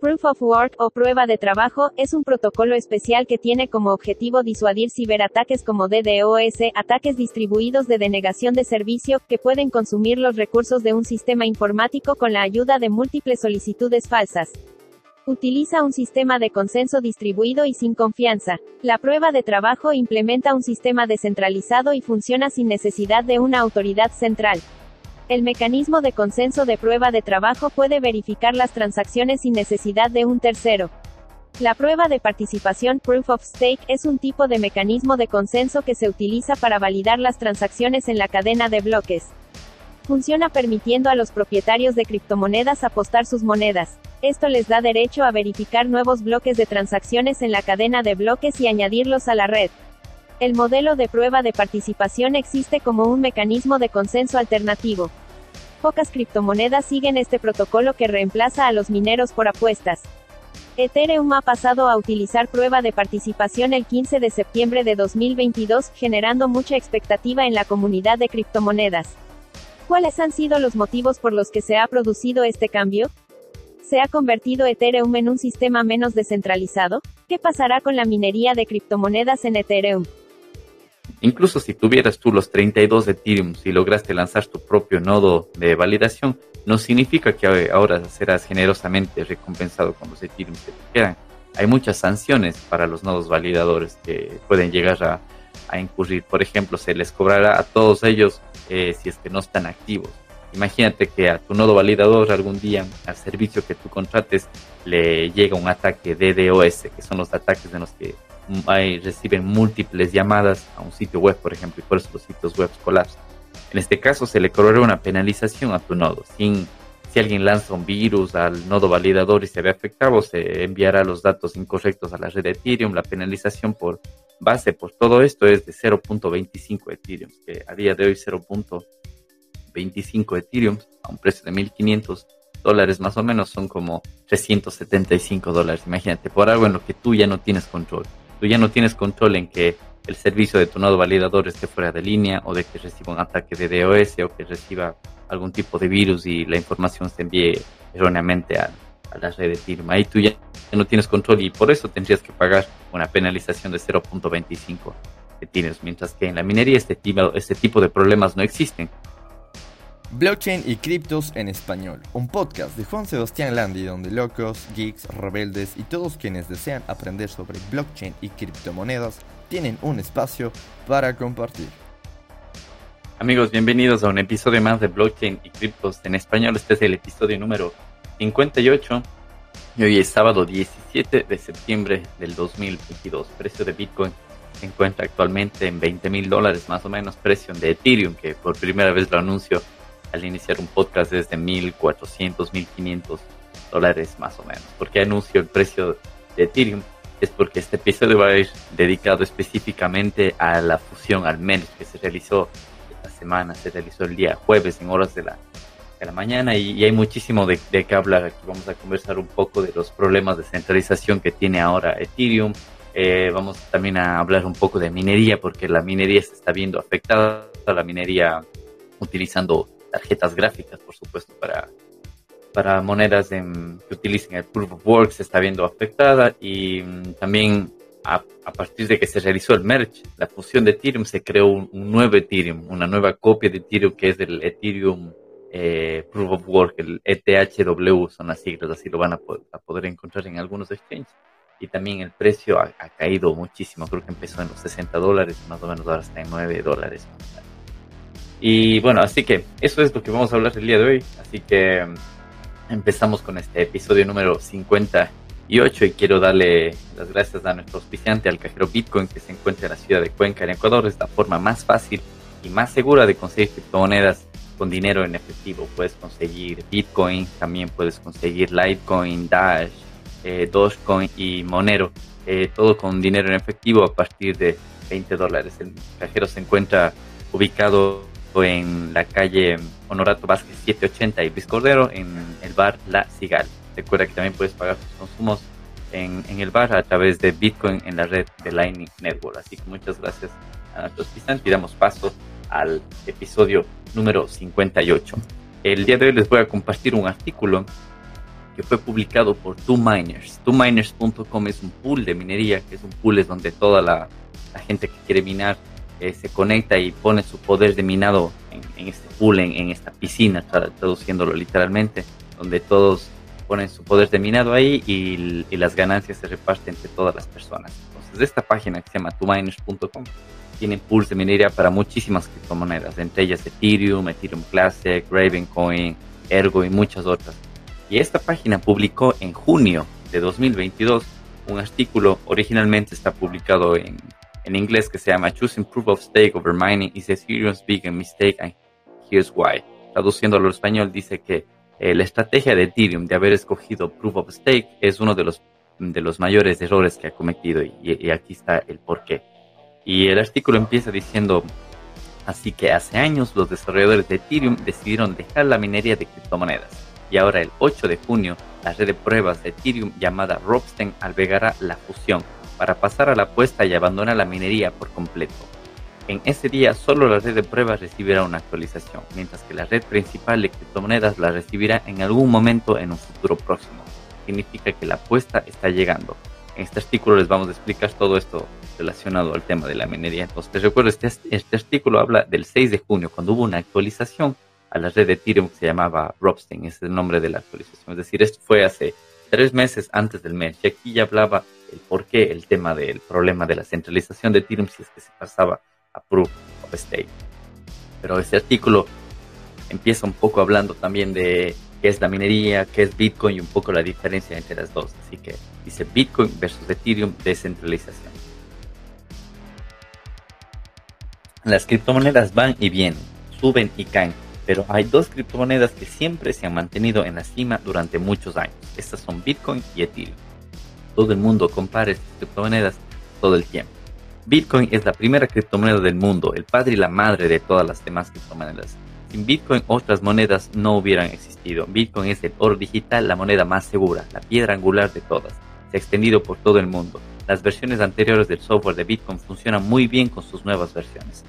Proof of Work o prueba de trabajo es un protocolo especial que tiene como objetivo disuadir ciberataques como DDoS, ataques distribuidos de denegación de servicio, que pueden consumir los recursos de un sistema informático con la ayuda de múltiples solicitudes falsas. Utiliza un sistema de consenso distribuido y sin confianza. La prueba de trabajo implementa un sistema descentralizado y funciona sin necesidad de una autoridad central. El mecanismo de consenso de prueba de trabajo puede verificar las transacciones sin necesidad de un tercero. La prueba de participación Proof of Stake es un tipo de mecanismo de consenso que se utiliza para validar las transacciones en la cadena de bloques. Funciona permitiendo a los propietarios de criptomonedas apostar sus monedas. Esto les da derecho a verificar nuevos bloques de transacciones en la cadena de bloques y añadirlos a la red. El modelo de prueba de participación existe como un mecanismo de consenso alternativo. Pocas criptomonedas siguen este protocolo que reemplaza a los mineros por apuestas. Ethereum ha pasado a utilizar prueba de participación el 15 de septiembre de 2022, generando mucha expectativa en la comunidad de criptomonedas. ¿Cuáles han sido los motivos por los que se ha producido este cambio? ¿Se ha convertido Ethereum en un sistema menos descentralizado? ¿Qué pasará con la minería de criptomonedas en Ethereum? Incluso si tuvieras tú los 32 Ethereum y lograste lanzar tu propio nodo de validación, no significa que ahora serás generosamente recompensado con los Ethereum que te quedan. Hay muchas sanciones para los nodos validadores que pueden llegar a, incurrir. Por ejemplo, se les cobrará a todos ellos eh, si es que no están activos. Imagínate que a tu nodo validador algún día, al servicio que tú contrates, le llega un ataque DDoS, que son los ataques en los que hay, reciben múltiples llamadas a un sitio web, por ejemplo, y por eso los sitios web colapsan. En este caso, se le cobrará una penalización a tu nodo. Sin, si alguien lanza un virus al nodo validador y se ve afectado, se enviará los datos incorrectos a la red de Ethereum. La penalización por base por todo esto es de 0.25 Ethereum, que a día de hoy 0.25 Ethereum a un precio de 1.500 dólares más o menos son como 375 dólares. Imagínate, por algo en lo que tú ya no tienes control tú ya no tienes control en que el servicio de tu nodo validador esté fuera de línea o de que reciba un ataque de DOS o que reciba algún tipo de virus y la información se envíe erróneamente a, la red de firma. Ahí tú ya no tienes control y por eso tendrías que pagar una penalización de 0.25 que tienes, mientras que en la minería este tipo, este tipo de problemas no existen. Blockchain y criptos en español, un podcast de Juan Sebastián Landi donde locos, geeks, rebeldes y todos quienes desean aprender sobre blockchain y criptomonedas tienen un espacio para compartir. Amigos, bienvenidos a un episodio más de Blockchain y criptos en español. Este es el episodio número 58 y hoy es sábado 17 de septiembre del 2022. Precio de Bitcoin se encuentra actualmente en 20 mil dólares más o menos. Precio de Ethereum, que por primera vez lo anuncio al iniciar un podcast desde 1.400, 1.500 dólares más o menos. porque anuncio el precio de Ethereum? Es porque este episodio va a ir dedicado específicamente a la fusión al menos que se realizó esta semana, se realizó el día jueves en horas de la, de la mañana y, hay muchísimo de, de qué hablar. Aquí vamos a conversar un poco de los problemas de centralización que tiene ahora Ethereum. Eh, vamos también a hablar un poco de minería porque la minería se está viendo afectada, la minería utilizando tarjetas gráficas, por supuesto, para, para monedas que utilicen el Proof of Work se está viendo afectada y mm, también a, partir de que se realizó el merge, la fusión de Ethereum, se creó un, nuevo Ethereum, una nueva copia de Ethereum que es del Ethereum eh, Proof of Work, el ETHW, son las siglas, así lo van a poder, encontrar en algunos exchanges. Y también el precio ha, ha, caído muchísimo, creo que empezó en los 60 dólares, más o menos ahora está en 9 dólares. Y bueno, así que eso es lo que vamos a hablar el día de hoy. Así que mm, empezamos con este episodio número 58 y quiero darle las gracias a nuestro auspiciante, al cajero Bitcoin, que se encuentra en la ciudad de Cuenca, en Ecuador. Es la forma más fácil y más segura de conseguir criptomonedas con dinero en efectivo. Puedes conseguir Bitcoin, también puedes conseguir Litecoin, Dash, eh, Dogecoin y Monero. Eh, todo con dinero en efectivo a partir de 20 dólares. El cajero se encuentra ubicado en la calle Honorato Vázquez 780 y Luis Cordero en el bar La Cigal. Recuerda que también puedes pagar tus consumos en, el bar a través de Bitcoin en la red de Lightning Network. Así que muchas gracias a nuestros visitantes y damos paso al episodio número 58. El día de hoy les voy a compartir un artículo que fue publicado por Two Miners. TwoMiners.com es un pool de minería, que es un pool es donde toda la, gente que quiere minar eh, se conecta y pone su poder de minado en, este pool, en, esta piscina, traduciéndolo literalmente, donde todos ponen su poder de minado ahí y, las ganancias se reparten entre todas las personas. Entonces, esta página que se llama TwoMiners.com tiene pools de minería para muchísimas criptomonedas, entre ellas Ethereum, Ethereum Classic, Ravencoin, Ergo y muchas otras. Y esta página publicó en junio de 2022 un artículo, originalmente está publicado en, en inglés, que se llama Choosing Proof of Stake over Mining is a serious big mistake and here's why. Traduciéndolo al español dice que eh, la estrategia de Ethereum de haber escogido Proof of Stake es uno de los, de los mayores errores que ha cometido y, y aquí está el porqué. Y el artículo empieza diciendo, así que hace años los desarrolladores de Ethereum decidieron dejar la minería de criptomonedas y ahora el 8 de junio la red de pruebas de Ethereum llamada Ropsten albergará la fusión para pasar a la apuesta y abandonar la minería por completo. En ese día solo la red de pruebas recibirá una actualización, mientras que la red principal de criptomonedas la recibirá en algún momento en un futuro próximo. Significa que la apuesta está llegando. En este artículo les vamos a explicar todo esto relacionado al tema de la minería. Entonces, te recuerdo, este, este artículo habla del 6 de junio, cuando hubo una actualización a la red de Ethereum que se llamaba Ropsten, ese es el nombre de la actualización. Es decir, esto fue hace tres meses antes del mes. Y aquí ya hablaba el por qué el tema del problema de la centralización de Ethereum si es que se pasaba a Proof of Stake. Pero este artículo empieza un poco hablando también de qué es la minería, qué es Bitcoin y un poco la diferencia entre las dos. Así que dice Bitcoin versus Ethereum descentralización. Las criptomonedas van y vienen, suben y caen pero hay dos criptomonedas que siempre se han mantenido en la cima durante muchos años. Estas son Bitcoin y Ethereum. Todo el mundo compara estas criptomonedas todo el tiempo. Bitcoin es la primera criptomoneda del mundo, el padre y la madre de todas las demás criptomonedas. Sin Bitcoin otras monedas no hubieran existido. Bitcoin es el oro digital, la moneda más segura, la piedra angular de todas. Se ha extendido por todo el mundo. Las versiones anteriores del software de Bitcoin funcionan muy bien con sus nuevas versiones.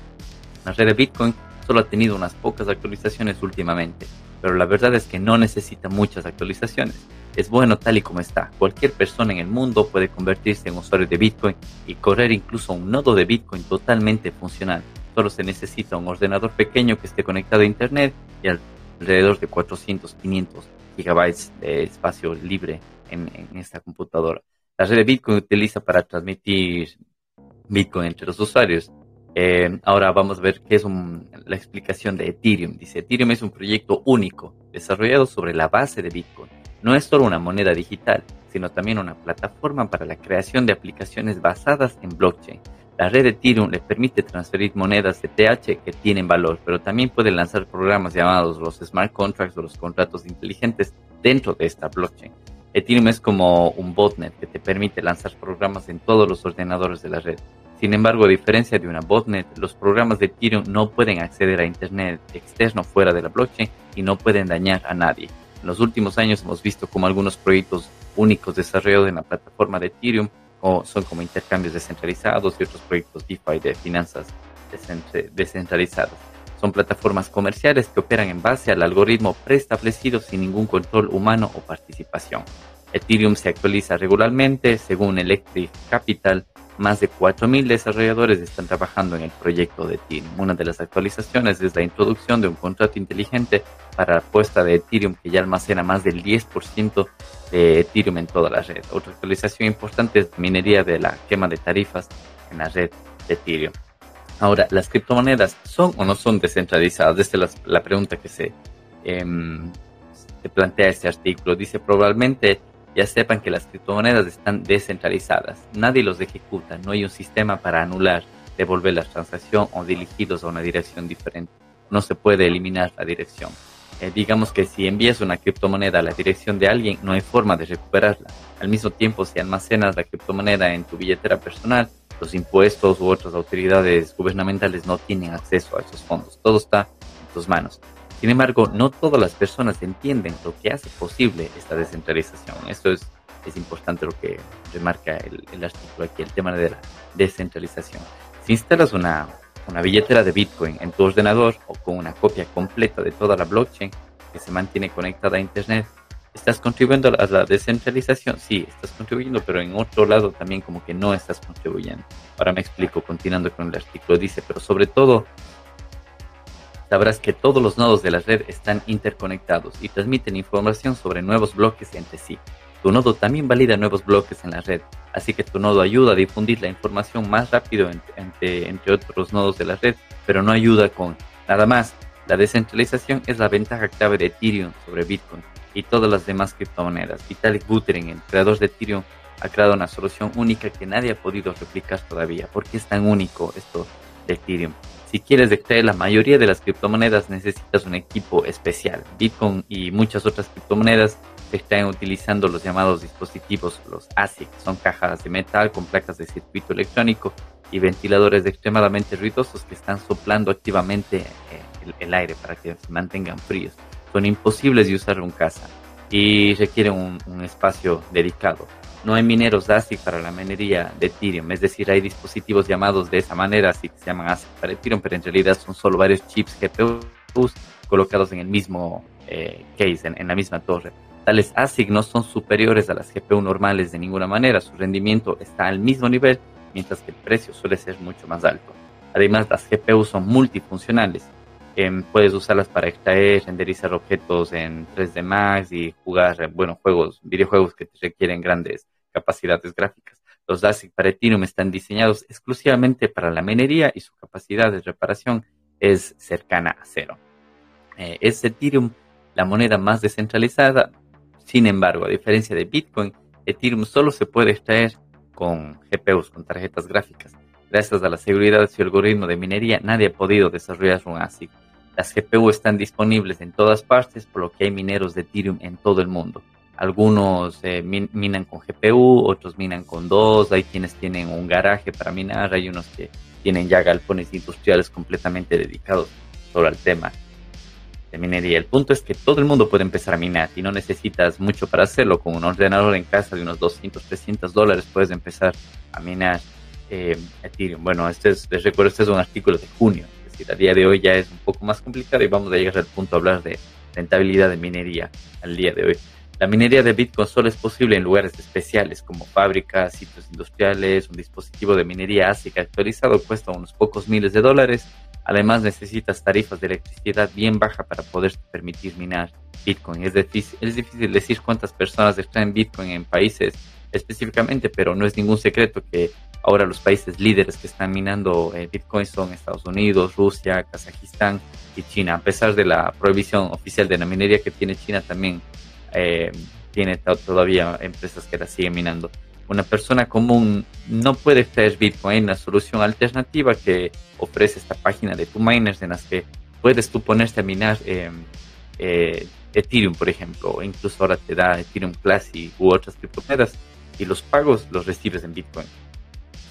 La red de Bitcoin solo ha tenido unas pocas actualizaciones últimamente, pero la verdad es que no necesita muchas actualizaciones. Es bueno tal y como está. Cualquier persona en el mundo puede convertirse en usuario de Bitcoin y correr incluso un nodo de Bitcoin totalmente funcional. Solo se necesita un ordenador pequeño que esté conectado a Internet y alrededor de 400-500 gigabytes de espacio libre en, en esta computadora. La red de Bitcoin utiliza para transmitir Bitcoin entre los usuarios eh, ahora vamos a ver qué es la explicación de Ethereum. Dice, Ethereum es un proyecto único, desarrollado sobre la base de Bitcoin. No es solo una moneda digital, sino también una plataforma para la creación de aplicaciones basadas en blockchain. La red de Ethereum le permite transferir monedas de TH que tienen valor, pero también puede lanzar programas llamados los smart contracts o los contratos inteligentes dentro de esta blockchain. Ethereum es como un botnet que te permite lanzar programas en todos los ordenadores de la red. Sin embargo, a diferencia de una botnet, los programas de Ethereum no pueden acceder a Internet externo fuera de la blockchain y no pueden dañar a nadie. En los últimos años hemos visto como algunos proyectos únicos desarrollados en la plataforma de Ethereum son como intercambios descentralizados y otros proyectos DeFi de finanzas descentralizadas. Son plataformas comerciales que operan en base al algoritmo preestablecido sin ningún control humano o participación. Ethereum se actualiza regularmente según Electric Capital más de 4.000 desarrolladores están trabajando en el proyecto de Ethereum. Una de las actualizaciones es la introducción de un contrato inteligente para la apuesta de Ethereum que ya almacena más del 10% de Ethereum en toda la red. Otra actualización importante es minería de la quema de tarifas en la red de Ethereum. Ahora, ¿las criptomonedas son o no son descentralizadas? Esta es la, pregunta que se, em, se plantea este artículo. Dice probablemente ya sepan que las criptomonedas están descentralizadas. Nadie los ejecuta, no hay un sistema para anular, devolver la transacción o dirigirlos a una dirección diferente. No se puede eliminar la dirección. Eh, digamos que si envías una criptomoneda a la dirección de alguien, no hay forma de recuperarla. Al mismo tiempo, si almacenas la criptomoneda en tu billetera personal, los impuestos u otras autoridades gubernamentales no tienen acceso a esos fondos. Todo está en tus manos. Sin embargo, no todas las personas entienden lo que hace posible esta descentralización. Esto es, es importante lo que remarca el, artículo aquí, el tema de la descentralización. Si instalas una, una billetera de Bitcoin en tu ordenador o con una copia completa de toda la blockchain que se mantiene conectada a Internet, ¿Estás contribuyendo a la descentralización? Sí, estás contribuyendo, pero en otro lado también como que no estás contribuyendo. Ahora me explico, continuando con el artículo, dice, pero sobre todo sabrás que todos los nodos de la red están interconectados y transmiten información sobre nuevos bloques entre sí. Tu nodo también valida nuevos bloques en la red, así que tu nodo ayuda a difundir la información más rápido entre, entre, otros nodos de la red, pero no ayuda con nada más. La descentralización es la ventaja clave de Ethereum sobre Bitcoin y todas las demás criptomonedas. Vitalik Buterin, el creador de Ethereum, ha creado una solución única que nadie ha podido replicar todavía. ¿Por qué es tan único esto de Ethereum? Si quieres extraer la mayoría de las criptomonedas necesitas un equipo especial. Bitcoin y muchas otras criptomonedas están utilizando los llamados dispositivos, los ASIC. Son cajas de metal con placas de circuito electrónico y ventiladores extremadamente ruidosos que están soplando activamente eh, el, aire para que se mantengan fríos. Son imposibles de usar en casa y requieren un, un espacio dedicado. No hay mineros ASIC para la minería de Ethereum, es decir, hay dispositivos llamados de esa manera, así que se llaman ASIC para Ethereum, pero en realidad son solo varios chips GPUs colocados en el mismo eh, case, en, la misma torre. Tales ASIC no son superiores a las GPU normales de ninguna manera, su rendimiento está al mismo nivel, mientras que el precio suele ser mucho más alto. Además, las GPU son multifuncionales. Em, puedes usarlas para extraer, renderizar objetos en 3D Max y jugar, bueno, juegos, videojuegos que requieren grandes capacidades gráficas. Los ASIC para Ethereum están diseñados exclusivamente para la minería y su capacidad de reparación es cercana a cero. Eh, es Ethereum la moneda más descentralizada, sin embargo, a diferencia de Bitcoin, Ethereum solo se puede extraer con GPUs, con tarjetas gráficas. Gracias a la seguridad de su algoritmo de minería, nadie ha podido desarrollar un ASIC. Las GPU están disponibles en todas partes, por lo que hay mineros de Ethereum en todo el mundo. Algunos eh, minan con GPU, otros minan con dos, hay quienes tienen un garaje para minar, hay unos que tienen ya galpones industriales completamente dedicados solo al tema de minería. El punto es que todo el mundo puede empezar a minar y no necesitas mucho para hacerlo. Con un ordenador en casa de unos 200, 300 dólares puedes empezar a minar eh, Ethereum. Bueno, este es, les recuerdo, este es un artículo de junio, es decir, a día de hoy ya es un poco más complicado y vamos a llegar al punto a hablar de rentabilidad de minería al día de hoy. La minería de Bitcoin solo es posible en lugares especiales como fábricas, sitios industriales, un dispositivo de minería ASIC actualizado cuesta unos pocos miles de dólares. Además necesitas tarifas de electricidad bien baja para poder permitir minar Bitcoin. Es difícil, decir cuántas personas extraen Bitcoin en países específicamente, pero no es ningún secreto que ahora los países líderes que están minando eh, Bitcoin son Estados Unidos, Rusia, Kazajistán y China. A pesar de la prohibición oficial de la minería que tiene China también eh, tiene todavía empresas que la siguen minando. Una persona común no puede extraer Bitcoin, una solución alternativa que ofrece esta página de tu miners en las que puedes tú ponerte a minar eh, eh, Ethereum, por ejemplo, o incluso ahora te da Ethereum Classic u otras criptomonedas y los pagos los recibes en Bitcoin.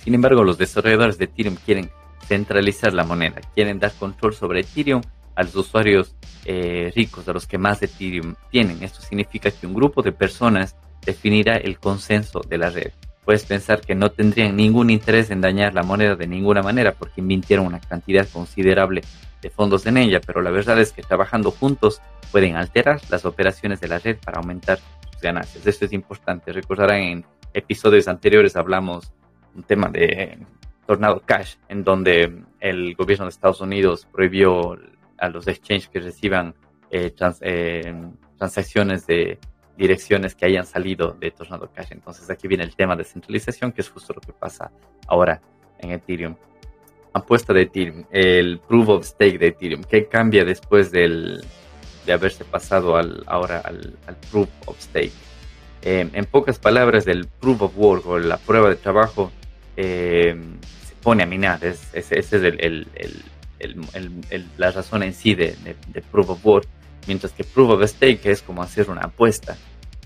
Sin embargo, los desarrolladores de Ethereum quieren centralizar la moneda, quieren dar control sobre Ethereum a los usuarios eh, ricos, a los que más Ethereum tienen. Esto significa que un grupo de personas definirá el consenso de la red. Puedes pensar que no tendrían ningún interés en dañar la moneda de ninguna manera porque invirtieron una cantidad considerable de fondos en ella, pero la verdad es que trabajando juntos pueden alterar las operaciones de la red para aumentar sus ganancias. Esto es importante. Recordarán en episodios anteriores hablamos un tema de Tornado Cash, en donde el gobierno de Estados Unidos prohibió a los exchanges que reciban eh, eh, transacciones de direcciones que hayan salido de Tornado Cash. Entonces aquí viene el tema de centralización, que es justo lo que pasa ahora en Ethereum. Apuesta de Ethereum, el proof of stake de Ethereum. ¿Qué cambia después del, de haberse pasado al, ahora al, proof of stake? Eh, en pocas palabras, el proof of work o la prueba de trabajo se pone a minar. ese es el la razón en sí de, Proof of Work, mientras que Proof of Stake es como hacer una apuesta.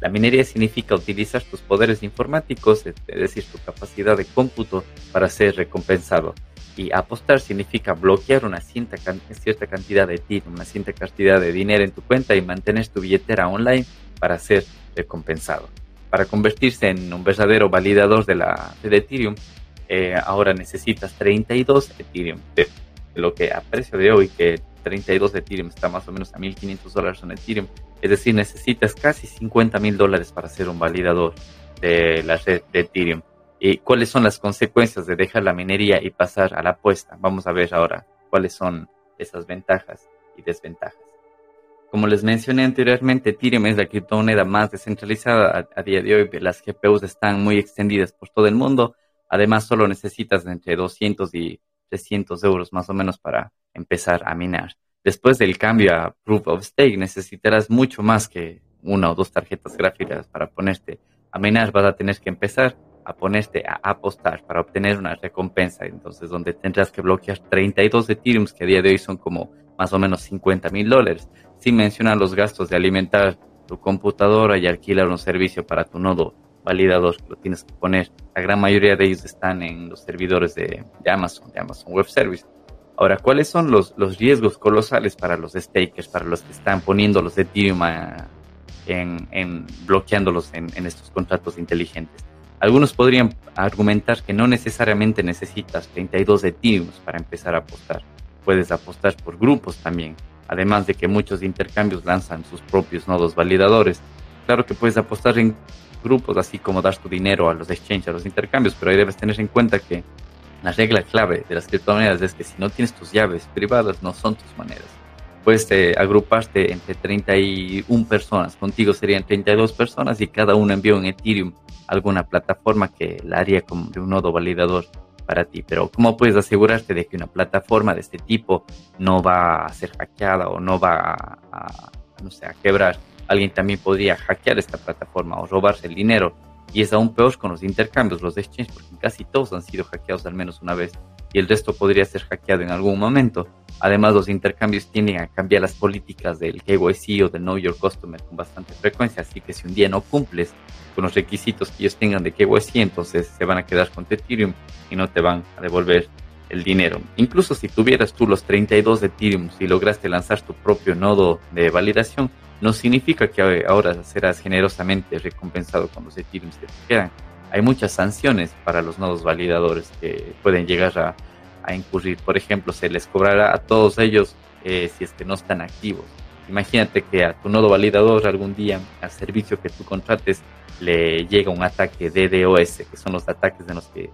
La minería significa utilizar tus poderes informáticos, es decir, tu capacidad de cómputo para ser recompensado. Y apostar significa bloquear una cierta, cierta cantidad de Ethereum, una cierta cantidad de dinero en tu cuenta y mantener tu billetera online para ser recompensado. Para convertirse en un verdadero validador de la de Ethereum, eh, ahora necesitas 32 Ethereum lo que a precio de hoy, que 32 de Ethereum está más o menos a 1500 dólares en Ethereum, Es decir, necesitas casi 50 mil dólares para ser un validador de la red de Ethereum. ¿Y cuáles son las consecuencias de dejar la minería y pasar a la apuesta? Vamos a ver ahora cuáles son esas ventajas y desventajas. Como les mencioné anteriormente, Ethereum es la criptomoneda más descentralizada a, día de hoy. Las GPUs están muy extendidas por todo el mundo. Además, solo necesitas entre 200 y 300 euros más o menos para empezar a minar. Después del cambio a Proof of Stake, necesitarás mucho más que una o dos tarjetas gráficas para ponerte a minar. Vas a tener que empezar a ponerte a apostar para obtener una recompensa. Entonces, donde tendrás que bloquear 32 Ethereum, que a día de hoy son como más o menos 50 mil dólares sin mencionar los gastos de alimentar tu computadora y alquilar un servicio para tu nodo validador que lo tienes que poner. La gran mayoría de ellos están en los servidores de, Amazon, de Amazon Web Service. Ahora, ¿cuáles son los, los, riesgos colosales para los stakers, para los que están poniendo los Ethereum en, en, bloqueándolos en, en estos contratos inteligentes? Algunos podrían argumentar que no necesariamente necesitas 32 Ethereum para empezar a apostar. Puedes apostar por grupos también además de que muchos intercambios lanzan sus propios nodos validadores. Claro que puedes apostar en grupos, así como dar tu dinero a los exchanges, a los intercambios, pero ahí debes tener en cuenta que la regla clave de las criptomonedas es que si no tienes tus llaves privadas, no son tus monedas. Puedes eh, agruparte entre 31 personas, contigo serían 32 personas y cada uno envía un Ethereum a alguna plataforma que la haría como de un nodo validador para ti, pero ¿cómo puedes asegurarte de que una plataforma de este tipo no va a ser hackeada o no va a, no sé, a quebrar? Alguien también podría hackear esta plataforma o robarse el dinero. Y es aún peor con los intercambios, los exchanges, porque casi todos han sido hackeados al menos una vez y el resto podría ser hackeado en algún momento. Además, los intercambios tienden a cambiar las políticas del KYC o del Know Your Customer con bastante frecuencia, así que si un día no cumples con los requisitos que ellos tengan de KYC, entonces se van a quedar con Ethereum y no te van a devolver el dinero. Incluso si tuvieras tú los 32 Ethereum y lograste lanzar tu propio nodo de validación, no significa que ahora serás generosamente recompensado con los Ethereum que te quedan. Hay muchas sanciones para los nodos validadores que pueden llegar a, incurrir. Por ejemplo, se les cobrará a todos ellos eh, si es que no están activos. Imagínate que a tu nodo validador algún día, al servicio que tú contrates, le llega un ataque DDoS, que son los ataques en los que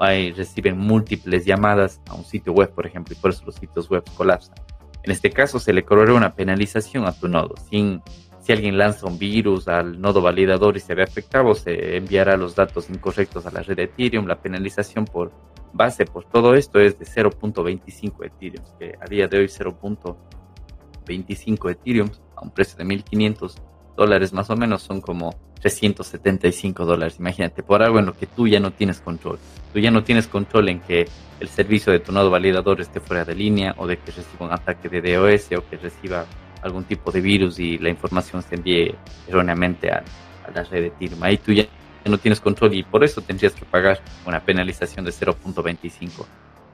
hay, reciben múltiples llamadas a un sitio web, por ejemplo, y por eso los sitios web colapsan. En este caso, se le cobrará una penalización a tu nodo. Si alguien lanza un virus al nodo validador y se ve afectado, se enviará los datos incorrectos a la red de Ethereum. La penalización por base por todo esto es de 0.25 Ethereum, que a día de hoy 0.25 Ethereum a un precio de 1.500 dólares más o menos son como 375 dólares. Imagínate, por algo en lo que tú ya no tienes control. Tú ya no tienes control en que el servicio de tu nodo validador esté fuera de línea o de que reciba un ataque de DOS o que reciba algún tipo de virus y la información se envíe erróneamente a, la red de Ethereum. Ahí tú ya no tienes control y por eso tendrías que pagar una penalización de 0.25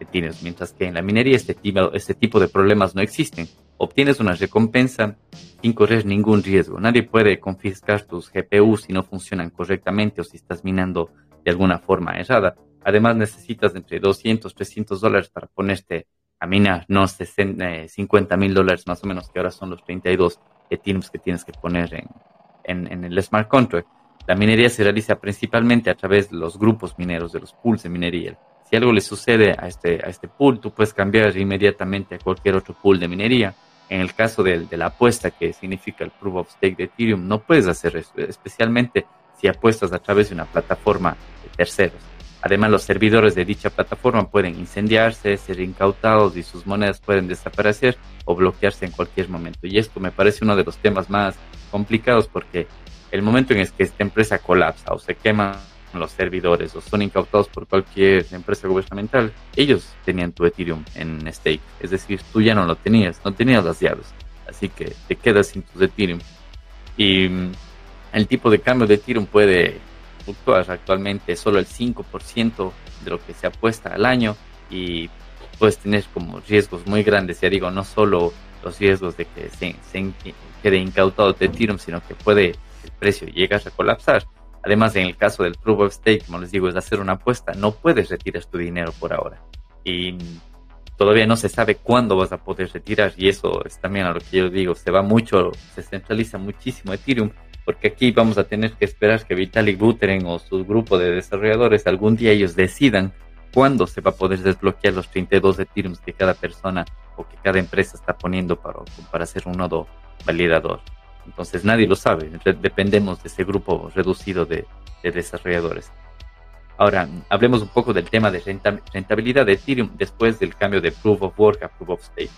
tienes, mientras que en la minería este este tipo de problemas no existen. Obtienes una recompensa sin correr ningún riesgo. Nadie puede confiscar tus GPUs si no funcionan correctamente o si estás minando de alguna forma errada. Además necesitas entre 200, 300 dólares para ponerte a minar, no 50 eh, mil dólares más o menos, que ahora son los 32 Ethereum que tienes que poner en, en, en el smart contract. La minería se realiza principalmente a través de los grupos mineros, de los pools de minería si algo le sucede a este, a este pool, tú puedes cambiar inmediatamente a cualquier otro pool de minería. En el caso de, de la apuesta, que significa el proof of stake de Ethereum, no puedes hacer eso, especialmente si apuestas a través de una plataforma de terceros. Además, los servidores de dicha plataforma pueden incendiarse, ser incautados y sus monedas pueden desaparecer o bloquearse en cualquier momento. Y esto me parece uno de los temas más complicados porque el momento en el que esta empresa colapsa o se quema los servidores o son incautados por cualquier empresa gubernamental, ellos tenían tu Ethereum en stake. Es decir, tú ya no lo tenías, no tenías las llaves. Así que te quedas sin tus Ethereum. Y mm, el tipo de cambio de Ethereum puede fluctuar actualmente solo el 5% de lo que se apuesta al año y puedes tener como riesgos muy grandes. Ya digo, no solo los riesgos de que se, se quede incautado tu Ethereum, sino que puede el precio llegas a colapsar Además, en el caso del proof of stake, como les digo, es hacer una apuesta, no puedes retirar tu dinero por ahora. Y todavía no se sabe cuándo vas a poder retirar y eso es también a lo que yo digo, se va mucho, se centraliza muchísimo Ethereum porque aquí vamos a tener que esperar que Vitalik Buterin o su grupo de desarrolladores algún día ellos decidan cuándo se va a poder desbloquear los 32 Ethereum que cada persona o que cada empresa está poniendo para, para hacer un nodo validador. Entonces nadie lo sabe, dependemos de ese grupo reducido de, de desarrolladores. Ahora, hablemos un poco del tema de rentabilidad de Ethereum después del cambio de Proof of Work a Proof of Stake.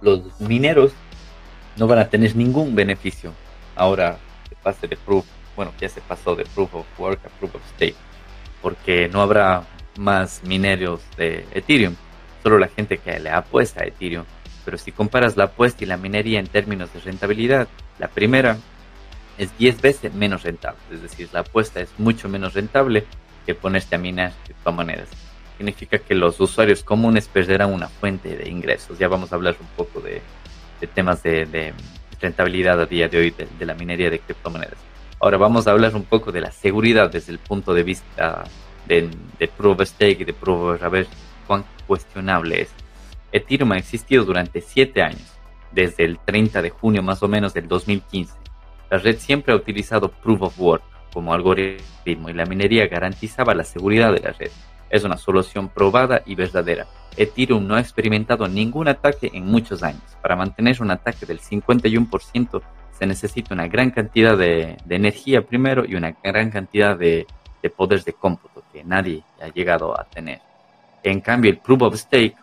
Los mineros no van a tener ningún beneficio ahora se pase de Proof, bueno, ya se pasó de Proof of Work a Proof of Stake, porque no habrá más mineros de Ethereum, solo la gente que le apuesta a Ethereum. Pero si comparas la apuesta y la minería en términos de rentabilidad, la primera es 10 veces menos rentable. Es decir, la apuesta es mucho menos rentable que ponerte a minar criptomonedas. Significa que los usuarios comunes perderán una fuente de ingresos. Ya vamos a hablar un poco de, temas de, rentabilidad a día de hoy de, la minería de criptomonedas. Ahora vamos a hablar un poco de la seguridad desde el punto de vista de, de Proof of Stake y de Proof of a ver cuán cuestionable es. Ethereum ha existido durante 7 años, desde el 30 de junio más o menos del 2015 la red siempre ha utilizado Proof of Work como algoritmo y la minería garantizaba la seguridad de la red. Es una solución probada y verdadera. Ethereum no ha experimentado ningún ataque en muchos años. Para mantener un ataque del 51% se necesita una gran cantidad de, energía primero y una gran cantidad de, de poderes de cómputo que nadie ha llegado a tener. En cambio, el Proof of Stake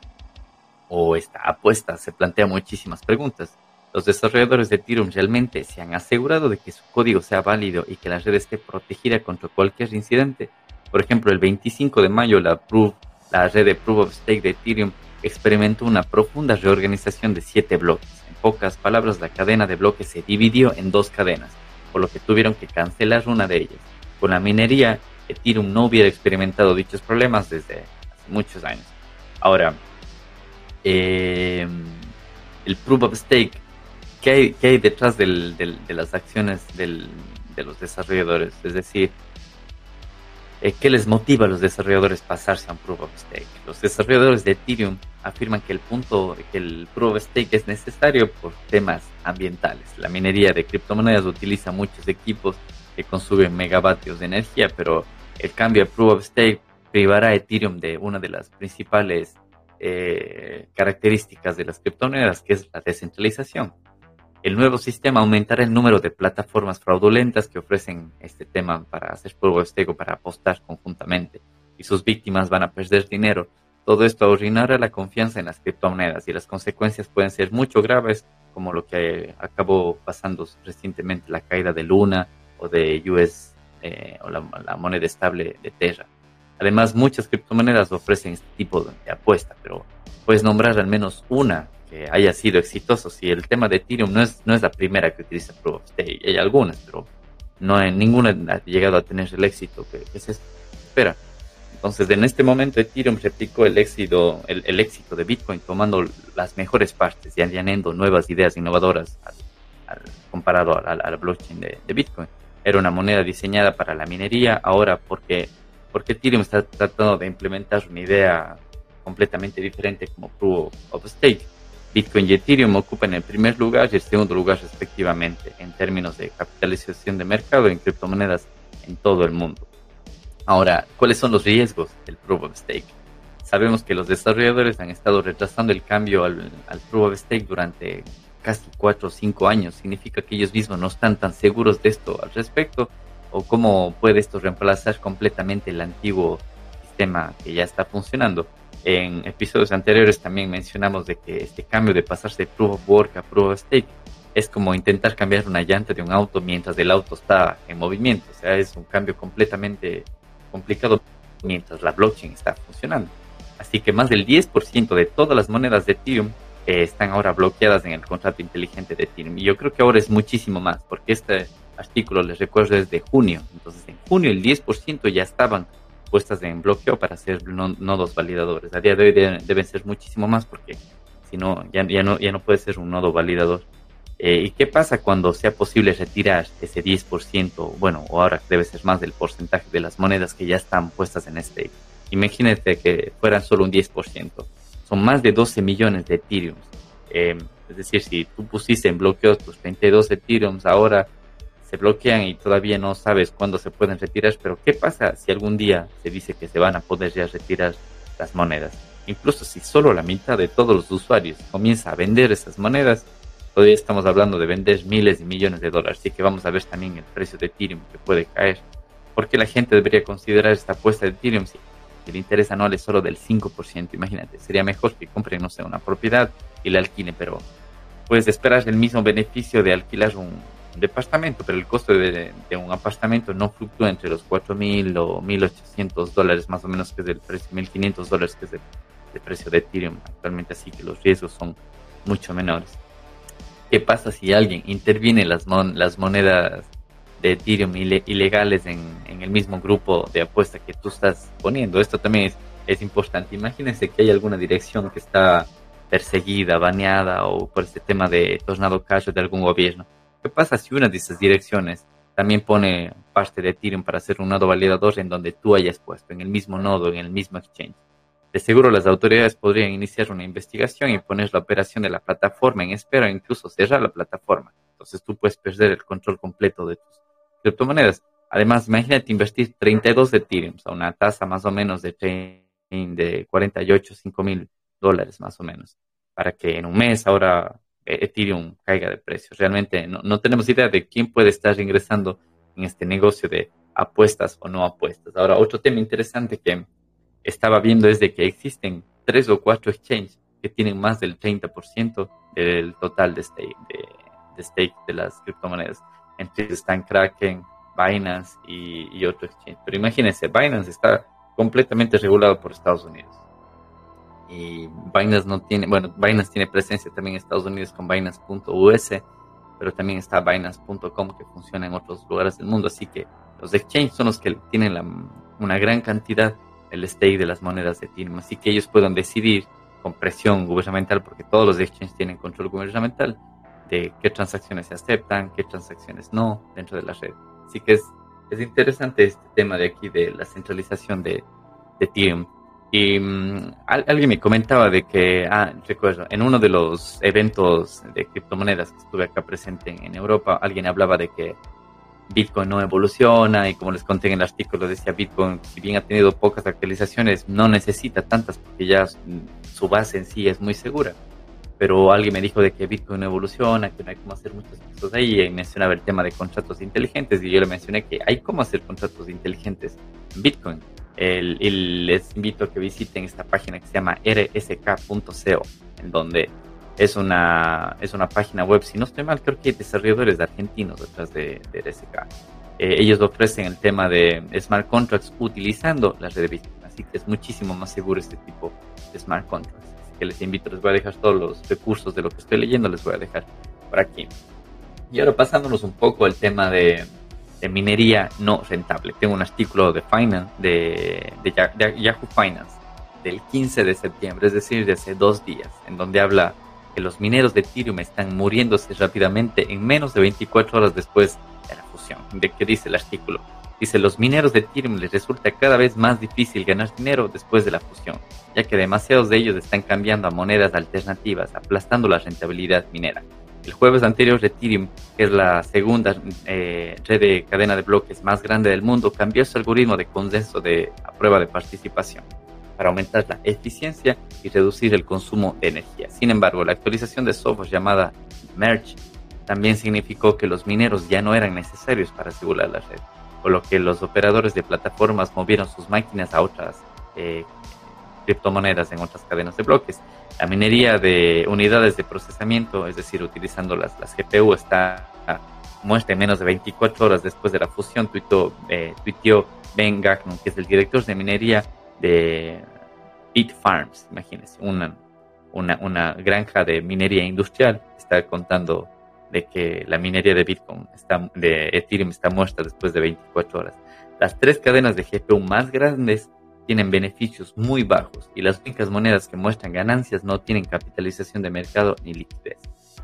o esta apuesta se plantea muchísimas preguntas. Los desarrolladores de Ethereum realmente se han asegurado de que su código sea válido y que la red esté protegida contra cualquier incidente. Por ejemplo, el 25 de mayo la, la red de Proof of Stake de Ethereum experimentó una profunda reorganización de siete bloques. En pocas palabras, la cadena de bloques se dividió en dos cadenas, por lo que tuvieron que cancelar una de ellas. Con la minería, Ethereum no hubiera experimentado dichos problemas desde hace muchos años. Ahora, eh, el Proof of Stake ¿qué hay, detrás del, de las acciones de los desarrolladores? Es decir, eh, ¿qué les motiva a los desarrolladores pasarse a un Proof of Stake? Los desarrolladores de Ethereum afirman que el punto, que el Proof of Stake es necesario por temas ambientales. La minería de criptomonedas utiliza muchos equipos que consumen megavatios de energía, pero el cambio a Proof of Stake privará a Ethereum de una de las principales eh, características de las criptomonedas, que es la descentralización. El nuevo sistema aumentará el número de plataformas fraudulentas que ofrecen este tema para hacer polvo estego para apostar conjuntamente y sus víctimas van a perder dinero. Todo esto arruinará la confianza en las criptomonedas y las consecuencias pueden ser mucho graves, como lo que acabó pasando recientemente la caída de Luna o de US eh, o la, la, moneda estable de Terra. Además, muchas criptomonedas ofrecen este tipo de apuesta, pero puedes nombrar al menos una haya sido exitoso. Si el tema de Ethereum no es, no es la primera que utiliza Proof of Stake, hay algunas, pero no hay, ninguna ha llegado a tener el éxito que, se espera. Entonces, en este momento, Ethereum replicó el éxito, el, éxito de Bitcoin tomando las mejores partes y añadiendo nuevas ideas innovadoras al, comparado al, blockchain de, Bitcoin. Era una moneda diseñada para la minería, ahora porque, porque Ethereum está tratando de implementar una idea completamente diferente como Proof of Stake Bitcoin y Ethereum ocupan el primer lugar y el segundo lugar respectivamente en términos de capitalización de mercado en criptomonedas en todo el mundo. Ahora, ¿cuáles son los riesgos del Proof of Stake? Sabemos que los desarrolladores han estado retrasando el cambio al, Proof of Stake durante casi 4 o 5 años. Significa que ellos mismos no están tan seguros de esto al respecto o cómo puede esto reemplazar completamente el antiguo sistema que ya está funcionando. En episodios anteriores también mencionamos de que este cambio de pasarse de Proof of Work a Proof of Stake es como intentar cambiar una llanta de un auto mientras el auto está en movimiento. O sea, es un cambio completamente complicado mientras la blockchain está funcionando. Así que más del 10% de todas las monedas de Ethereum eh, están ahora bloqueadas en el contrato inteligente de Ethereum. Y yo creo que ahora es muchísimo más, porque este artículo, les recuerdo, es de junio. Entonces, en junio el 10% ya estaban puestas en bloqueo para ser nodos validadores. A día de hoy deben, ser muchísimo más porque si no ya, ya, no, ya no puede ser un nodo validador. Eh, ¿Y qué pasa cuando sea posible retirar ese 10%, bueno, o ahora debe ser más del porcentaje de las monedas que ya están puestas en este imagínate que fueran solo un 10%. Son más de 12 millones de Ethereum. Eh, es decir, si tú pusiste en bloqueo tus 32 Ethereum, ahora se bloquean y todavía no sabes cuándo se pueden retirar, pero ¿qué pasa si algún día se dice que se van a poder ya retirar las monedas? Incluso si solo la mitad de todos los usuarios comienza a vender esas monedas, todavía estamos hablando de vender miles de millones de dólares, así que vamos a ver también el precio de Ethereum que puede caer. ¿Por qué la gente debería considerar esta apuesta de Ethereum si el interés anual es solo del 5%? Imagínate, sería mejor que compren, no sé, una propiedad y la alquilen, pero puedes esperar el mismo beneficio de alquilar un, departamento, pero el costo de, un apartamento no fluctúa entre los 4.000 o 1.800 dólares más o menos, que es el precio, 1.500 dólares, que es el, precio de Ethereum actualmente, así que los riesgos son mucho menores. ¿Qué pasa si alguien interviene las, las monedas de Ethereum ilegales en, el mismo grupo de apuesta que tú estás poniendo? Esto también es, es importante. Imagínense que hay alguna dirección que está perseguida, baneada o por este tema de tornado cash de algún gobierno ¿Qué pasa si una de esas direcciones también pone parte de Ethereum para hacer un nodo validador en donde tú hayas puesto, en el mismo nodo, en el mismo exchange? De seguro las autoridades podrían iniciar una investigación y poner la operación de la plataforma en espera o incluso cerrar la plataforma. Entonces tú puedes perder el control completo de tus criptomonedas. Además, imagínate invertir 32 de Ethereum a una tasa más o menos de, de 48, 5 mil dólares más o menos, para que en un mes ahora e-, Ethereum caiga de precio. Realmente no, tenemos idea de quién puede estar ingresando en este negocio de apuestas o no apuestas. Ahora, otro tema interesante que estaba viendo es de que existen tres o cuatro exchanges que tienen más del 30% del total de stake de, stake de las criptomonedas. Ellos están Kraken, Binance y, y otro exchange. Pero imagínense, Binance está completamente regulado por Estados Unidos y Binance no tiene, bueno, Binance tiene presencia también en Estados Unidos con Binance.us, pero también está Binance.com que funciona en otros lugares del mundo, así que los exchanges son los que tienen una gran cantidad del stake de las monedas de Ethereum, así que ellos pueden decidir con presión gubernamental, porque todos los exchanges tienen control gubernamental, de qué transacciones se aceptan, qué transacciones no dentro de la red. Así que es, es interesante este tema de aquí de la centralización de, de Ethereum. Y mm, alguien me comentaba de que, ah, recuerdo, en uno de los eventos de criptomonedas que estuve acá presente en, Europa, alguien hablaba de que Bitcoin no evoluciona y como les conté en el artículo decía Bitcoin, si bien ha tenido pocas actualizaciones, no necesita tantas porque ya su base en sí es muy segura. Pero alguien me dijo de que Bitcoin no evoluciona, que no hay cómo hacer muchas cosas ahí y mencionaba el tema de contratos inteligentes y yo le mencioné que hay cómo hacer contratos inteligentes en Bitcoin el, les invito a que visiten esta página que se llama rsk.co, en donde es una, es una página web, si no estoy mal, creo que hay desarrolladores argentinos detrás de, de RSK. Eh, ellos ofrecen el tema de smart contracts utilizando la red de Bitcoin, así que es muchísimo más seguro este tipo de smart contracts. Así que les invito, les voy a dejar todos los recursos de lo que estoy leyendo, les voy a dejar por aquí. Y ahora pasándonos un poco al tema de, de minería no rentable. Tengo un artículo de Finance, de, Yahoo Finance, del 15 de septiembre, es decir, de hace dos días, en donde habla que los mineros de Ethereum están muriéndose rápidamente en menos de 24 horas después de la fusión. ¿De qué dice el artículo? Dice, los mineros de Ethereum les resulta cada vez más difícil ganar dinero después de la fusión, ya que demasiados de ellos están cambiando a monedas alternativas, aplastando la rentabilidad minera. El jueves anterior, Ethereum, que es la segunda eh, red de cadena de bloques más grande del mundo, cambió su algoritmo de consenso de prueba de participación para aumentar la eficiencia y reducir el consumo de energía. Sin embargo, la actualización de software llamada Merge también significó que los mineros ya no eran necesarios para asegurar la red, por lo que los operadores de plataformas movieron sus máquinas a otras eh, criptomonedas en otras cadenas de bloques. La minería de unidades de procesamiento, es decir, utilizando las, las GPU, está muestra en menos de 24 horas después de la fusión, tuiteó, eh, Ben Gagnon, que es el director de minería de Bit Farms, imagínense, una, una, una granja de minería industrial, está contando de que la minería de Bitcoin está, de Ethereum está muerta después de 24 horas. Las tres cadenas de GPU más grandes tienen beneficios muy bajos y las únicas monedas que muestran ganancias no tienen capitalización de mercado ni liquidez.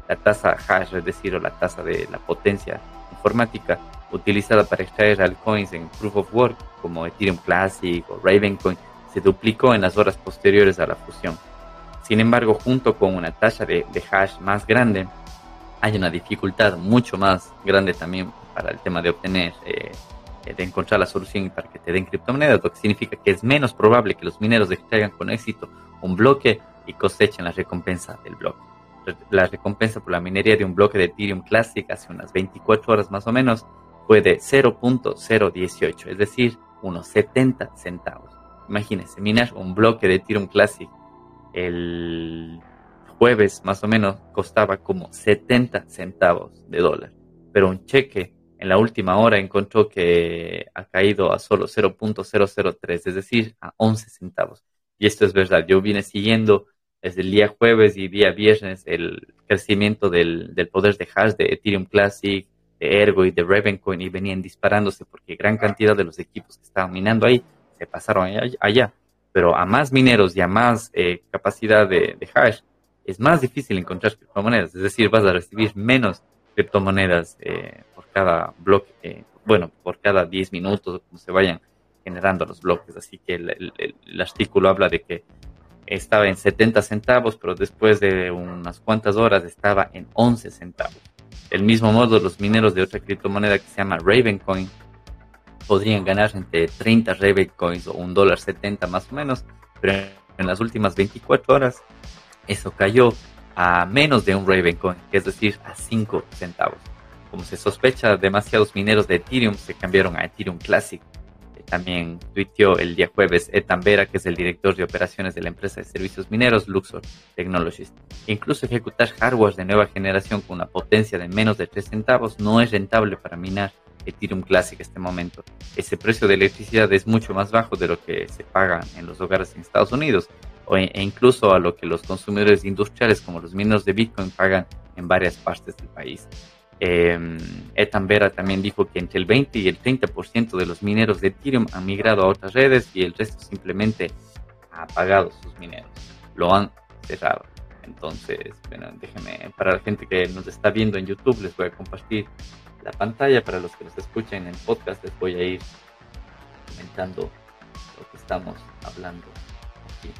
La tasa hash, es decir, la tasa de la potencia informática utilizada para extraer altcoins en Proof of Work como Ethereum Classic o Ravencoin se duplicó en las horas posteriores a la fusión. Sin embargo, junto con una tasa de, hash más grande, hay una dificultad mucho más grande también para el tema de obtener, eh, de encontrar la solución para que te den criptomonedas, lo que significa que es menos probable que los mineros extraigan con éxito un bloque y cosechen la recompensa del bloque. La recompensa por la minería de un bloque de Ethereum Classic hace unas 24 horas más o menos fue de 0.018, es decir, unos 70 centavos. Imagínense, minar un bloque de Ethereum Classic el jueves más o menos costaba como 70 centavos de dólar, pero un cheque en la última hora encontró que ha caído a solo 0.003, es decir, a 11 centavos. Y esto es verdad, yo vine siguiendo desde el día jueves y día viernes el crecimiento del, poder de hash de Ethereum Classic, de Ergo y de Ravencoin y venían disparándose porque gran cantidad de los equipos que estaban minando ahí se pasaron allá. Pero a más mineros y a más eh, capacidad de, hash, es más difícil encontrar criptomonedas. Es decir, vas a recibir menos criptomonedas eh, cada bloque, eh, bueno, por cada 10 minutos, como se vayan generando los bloques. Así que el, artículo habla de que estaba en 70 centavos, pero después de unas cuantas horas estaba en 11 centavos. Del mismo modo, los mineros de otra criptomoneda que se llama Ravencoin podrían ganar entre 30 Ravencoins o un dólar 70 más o menos, pero en las últimas 24 horas eso cayó a menos de un Ravencoin, es decir, a 5 centavos. Como se sospecha, demasiados mineros de Ethereum se cambiaron a Ethereum Classic. También tuiteó el día jueves Etan Vera, que es el director de operaciones de la empresa de servicios mineros Luxor Technologies. Incluso ejecutar hardware de nueva generación con una potencia de menos de 3 centavos no es rentable para minar Ethereum Classic en este momento. Ese precio de electricidad es mucho más bajo de lo que se paga en los hogares en Estados Unidos e, e incluso a lo que los consumidores industriales como los mineros de Bitcoin pagan en varias partes del país. Eh, Ethan Vera también dijo que entre el 20 y el 30% de los mineros de Ethereum han migrado a otras redes y el resto simplemente ha apagado sus mineros. Lo han cerrado. Entonces, bueno, déjenme, para la gente que nos está viendo en YouTube, les voy a compartir la pantalla. Para los que nos escuchan en podcast, les voy a ir comentando lo que estamos hablando aquí.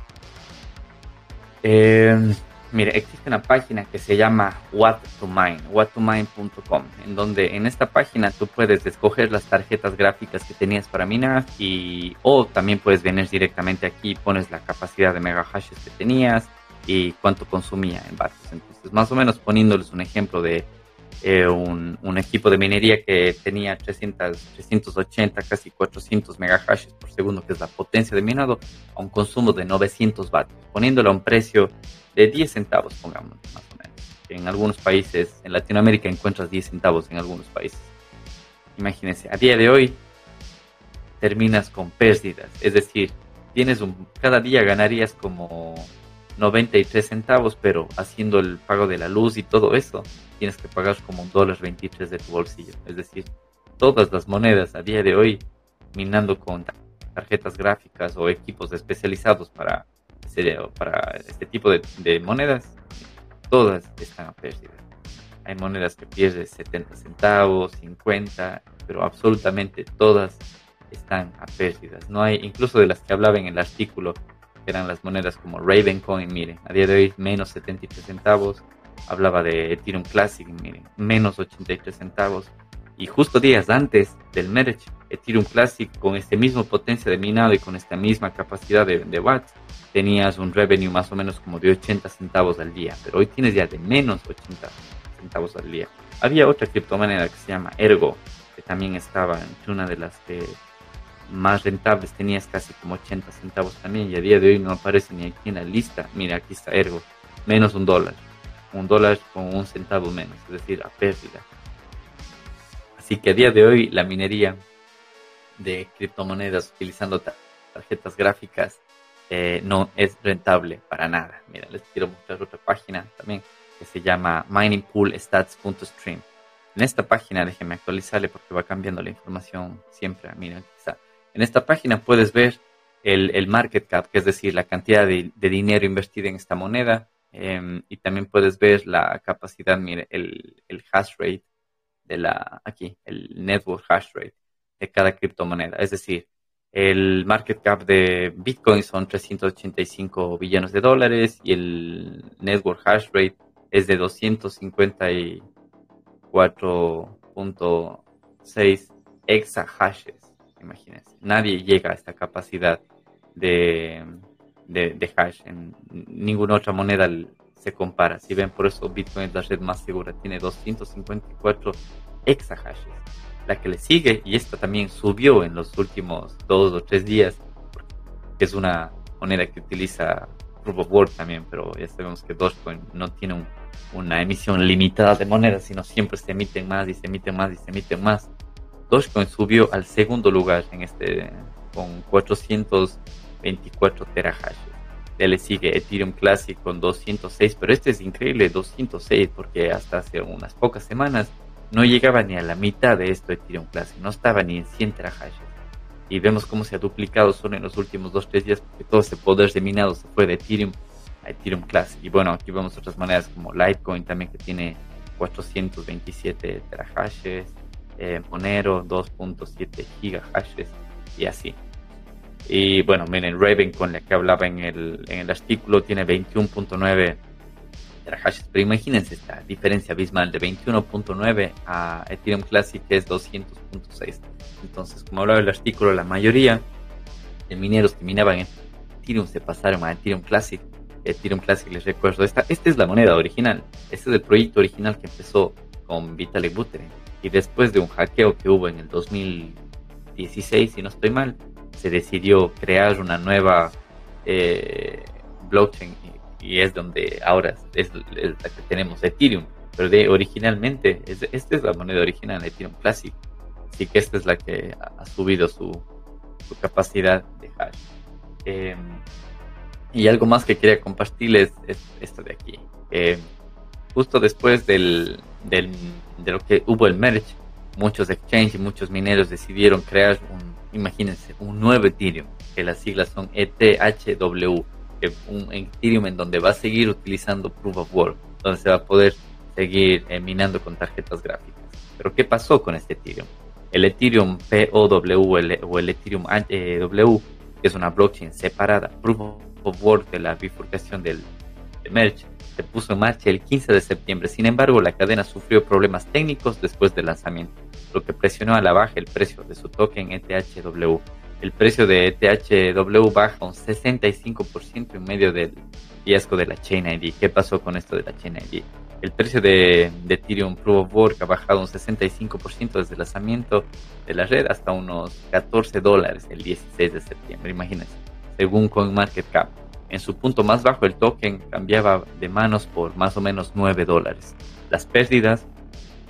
Eh, Mire, existe una página que se llama What to Mine, whattomine.com, en donde en esta página tú puedes escoger las tarjetas gráficas que tenías para minar y o también puedes venir directamente aquí, pones la capacidad de megahashes que tenías y cuánto consumía en vatios. Entonces, más o menos poniéndoles un ejemplo de eh, un, un, equipo de minería que tenía 300, 380, casi 400 megahashes por segundo, que es la potencia de minado, a un consumo de 900 vatios, poniéndolo a un precio de 10 centavos, pongamos, más o menos. En algunos países, en Latinoamérica encuentras 10 centavos en algunos países. Imagínense, a día de hoy terminas con pérdidas, es decir, tienes un, cada día ganarías como 93 centavos, pero haciendo el pago de la luz y todo eso, tienes que pagar como un dólar 23 de tu bolsillo. Es decir, todas las monedas a día de hoy, minando con tarjetas gráficas o equipos especializados para para este tipo de, monedas, todas están a pérdida. Hay monedas que pierden 70 centavos, 50, pero absolutamente todas están a pérdidas. No hay, incluso de las que hablaba en el artículo, que eran las monedas como Ravencoin, miren, a día de hoy menos 73 centavos. Hablaba de Ethereum Classic, miren, menos 83 centavos. Y justo días antes del merge, Ethereum Classic con este mismo potencia de minado y con esta misma capacidad de, de watts, tenías un revenue más o menos como de 80 centavos al día, pero hoy tienes ya de menos 80 centavos al día. Había otra criptomoneda que se llama Ergo, que también estaba entre una de las que más rentables, tenías casi como 80 centavos también, y a día de hoy no aparece ni aquí en la lista. Mira, aquí está Ergo, menos un dólar, un dólar con un centavo menos, es decir, a pérdida. Así que a día de hoy la minería de criptomonedas utilizando tarjetas gráficas eh, no es rentable para nada. Mira, les quiero mostrar otra página también que se llama miningpoolstats.stream. En esta página, déjenme actualizarle porque va cambiando la información siempre. Mira, quizá. En esta página puedes ver el, market cap, que es decir, la cantidad de, dinero invertido en esta moneda. Em, y también puedes ver la capacidad, mire, el, el hash rate de la, aquí, el network hash rate de cada criptomoneda. Es decir, El market cap de Bitcoin son 385 billones de dólares y el network hash rate es de 254.6 exahashes. Imagínense, nadie llega a esta capacidad de, de, hash. En ninguna otra moneda se compara. Si ven, por eso Bitcoin es la red más segura. Tiene 254 exahashes la que le sigue, y esta también subió en los últimos dos o tres días, es una moneda que utiliza Proof of Work también, pero ya sabemos que Dogecoin no tiene una emisión limitada de monedas, sino siempre se emiten más y se emiten más y se emiten más. Dogecoin subió al segundo lugar en este con 424 terahashes. Le sigue Ethereum Classic con 206, pero este es increíble, 206, porque hasta hace unas pocas semanas no llegaba ni a la mitad de esto de Ethereum Classic, no estaba ni en 100 terahashes. Y vemos cómo se ha duplicado solo en los últimos 2-3 días, porque todo ese poder de minado se fue de Ethereum a Ethereum Classic. Y bueno, aquí vemos otras monedas como Litecoin también, que tiene 427 terahashes, eh, Monero 2.7 gigahashes y así. Y bueno, miren, Raven con la que hablaba en el, en el artículo tiene 21.9 pero imagínense esta diferencia abismal de 21.9 a Ethereum Classic que es 200.6. Entonces, como hablaba el artículo, la mayoría de mineros que minaban en Ethereum se pasaron a Ethereum Classic. Ethereum Classic, les recuerdo, esta, esta es la moneda original. Este es el proyecto original que empezó con Vitalik Buterin. Y después de un hackeo que hubo en el 2016, si no estoy mal, se decidió crear una nueva eh, blockchain y es donde ahora es, la que tenemos Ethereum, pero de originalmente, es, esta es la moneda original, Ethereum Classic, así que esta es la que ha, subido su, su, capacidad de hash. Em, y algo más que quería compartirles es esto de aquí. justo después del, del, de lo que hubo el merge, muchos exchanges y muchos mineros decidieron crear un, imagínense, un nuevo Ethereum, que las siglas son ETHW un Ethereum en donde va a seguir utilizando Proof of Work, donde se va a poder seguir eh, minando con tarjetas gráficas. Pero ¿qué pasó con este Ethereum? El Ethereum POW o el Ethereum W, que es una blockchain separada, Proof of Work de la bifurcación del, merge, se puso en marcha el 15 de septiembre. Sin embargo, la cadena sufrió problemas técnicos después del lanzamiento, lo que presionó a la baja el precio de su token ETHW el precio de THW baja un 65% en medio del riesgo de la Chain ID. ¿Qué pasó con esto de la Chain ID? El precio de, Ethereum Proof of Work ha bajado un 65% desde el lanzamiento de la red hasta unos 14 dólares el 16 de septiembre, imagínense, según CoinMarketCap. En su punto más bajo el token cambiaba de manos por más o menos 9 dólares. Las pérdidas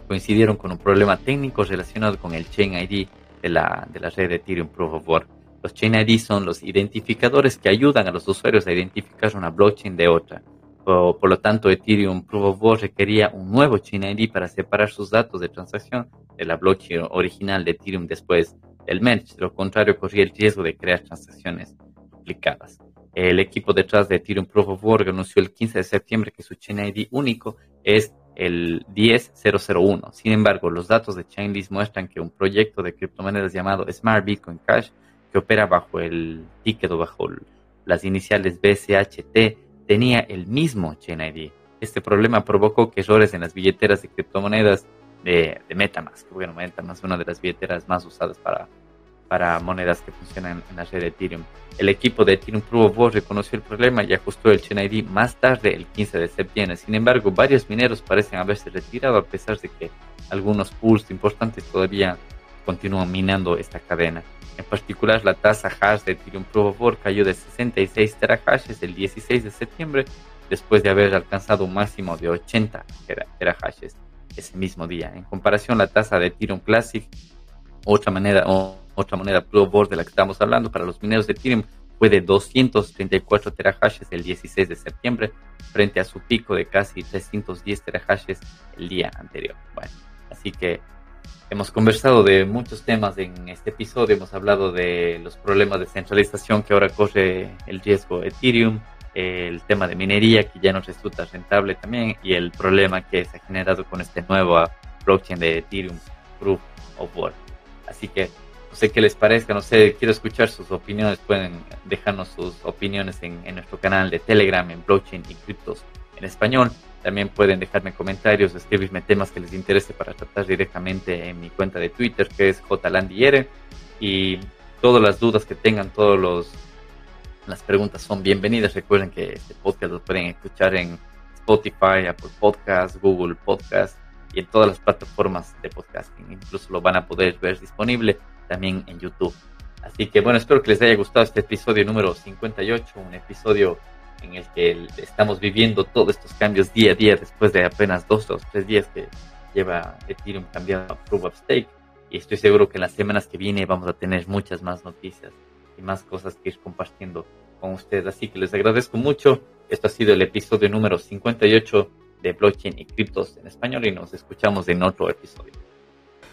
coincidieron con un problema técnico relacionado con el Chain ID de la, de la red de Ethereum Proof of Work. Los Chain ID son los identificadores que ayudan a los usuarios a identificar una blockchain de otra. Por, por, lo tanto, Ethereum Proof of Work requería un nuevo Chain ID para separar sus datos de transacción de la blockchain original de Ethereum después del merge. De lo contrario, corría el riesgo de crear transacciones duplicadas. El equipo detrás de Ethereum Proof of Work anunció el 15 de septiembre que su Chain ID único es el 10001. Sin embargo, los datos de Chainlist muestran que un proyecto de criptomonedas llamado Smart Bitcoin Cash, que opera bajo el ticket o bajo las iniciales BCHT, tenía el mismo Chain ID. Este problema provocó que errores en las billeteras de criptomonedas de, de Metamask, bueno, Metamask es una de las billeteras más usadas para para monedas que funcionan en la red de Ethereum. El equipo de Ethereum Proof of Work reconoció el problema y ajustó el Chain ID más tarde, el 15 de septiembre. Sin embargo, varios mineros parecen haberse retirado a pesar de que algunos pools importantes todavía continúan minando esta cadena. En particular, la tasa hash de Ethereum Proof of Work cayó de 66 terahashes el 16 de septiembre, después de haber alcanzado un máximo de 80 terahashes ese mismo día. En comparación, la tasa de Ethereum Classic, otra manera, otra moneda Proof Work de la que estamos hablando para los mineros de Ethereum fue de 234 terahashes el 16 de septiembre frente a su pico de casi 310 terahashes el día anterior. Bueno, así que hemos conversado de muchos temas en este episodio. Hemos hablado de los problemas de centralización que ahora corre el riesgo Ethereum, el tema de minería que ya no resulta rentable también y el problema que se ha generado con este nuevo blockchain de Ethereum Proof of Work. Así que No sé qué les parezca, no sé, quiero escuchar sus opiniones. Pueden dejarnos sus opiniones en, nuestro canal de Telegram, en blockchain y criptos en español. También pueden dejarme comentarios, escribirme temas que les interese para tratar directamente en mi cuenta de Twitter, que es jlandiere. Y todas las dudas que tengan, todos los las preguntas son bienvenidas. Recuerden que este podcast lo pueden escuchar en Spotify, Apple Podcasts, Google Podcasts y en todas las plataformas de podcasting. Incluso lo van a poder ver disponible también en YouTube. Así que bueno, espero que les haya gustado este episodio número 58, un episodio en el que estamos viviendo todos estos cambios día a día después de apenas dos o tres días que lleva Ethereum cambiando a Proof of Stake. Y estoy seguro que en las semanas que viene vamos a tener muchas más noticias y más cosas que ir compartiendo con ustedes. Así que les agradezco mucho. Esto ha sido el episodio número 58 de blockchain y criptos en español y nos escuchamos en otro episodio.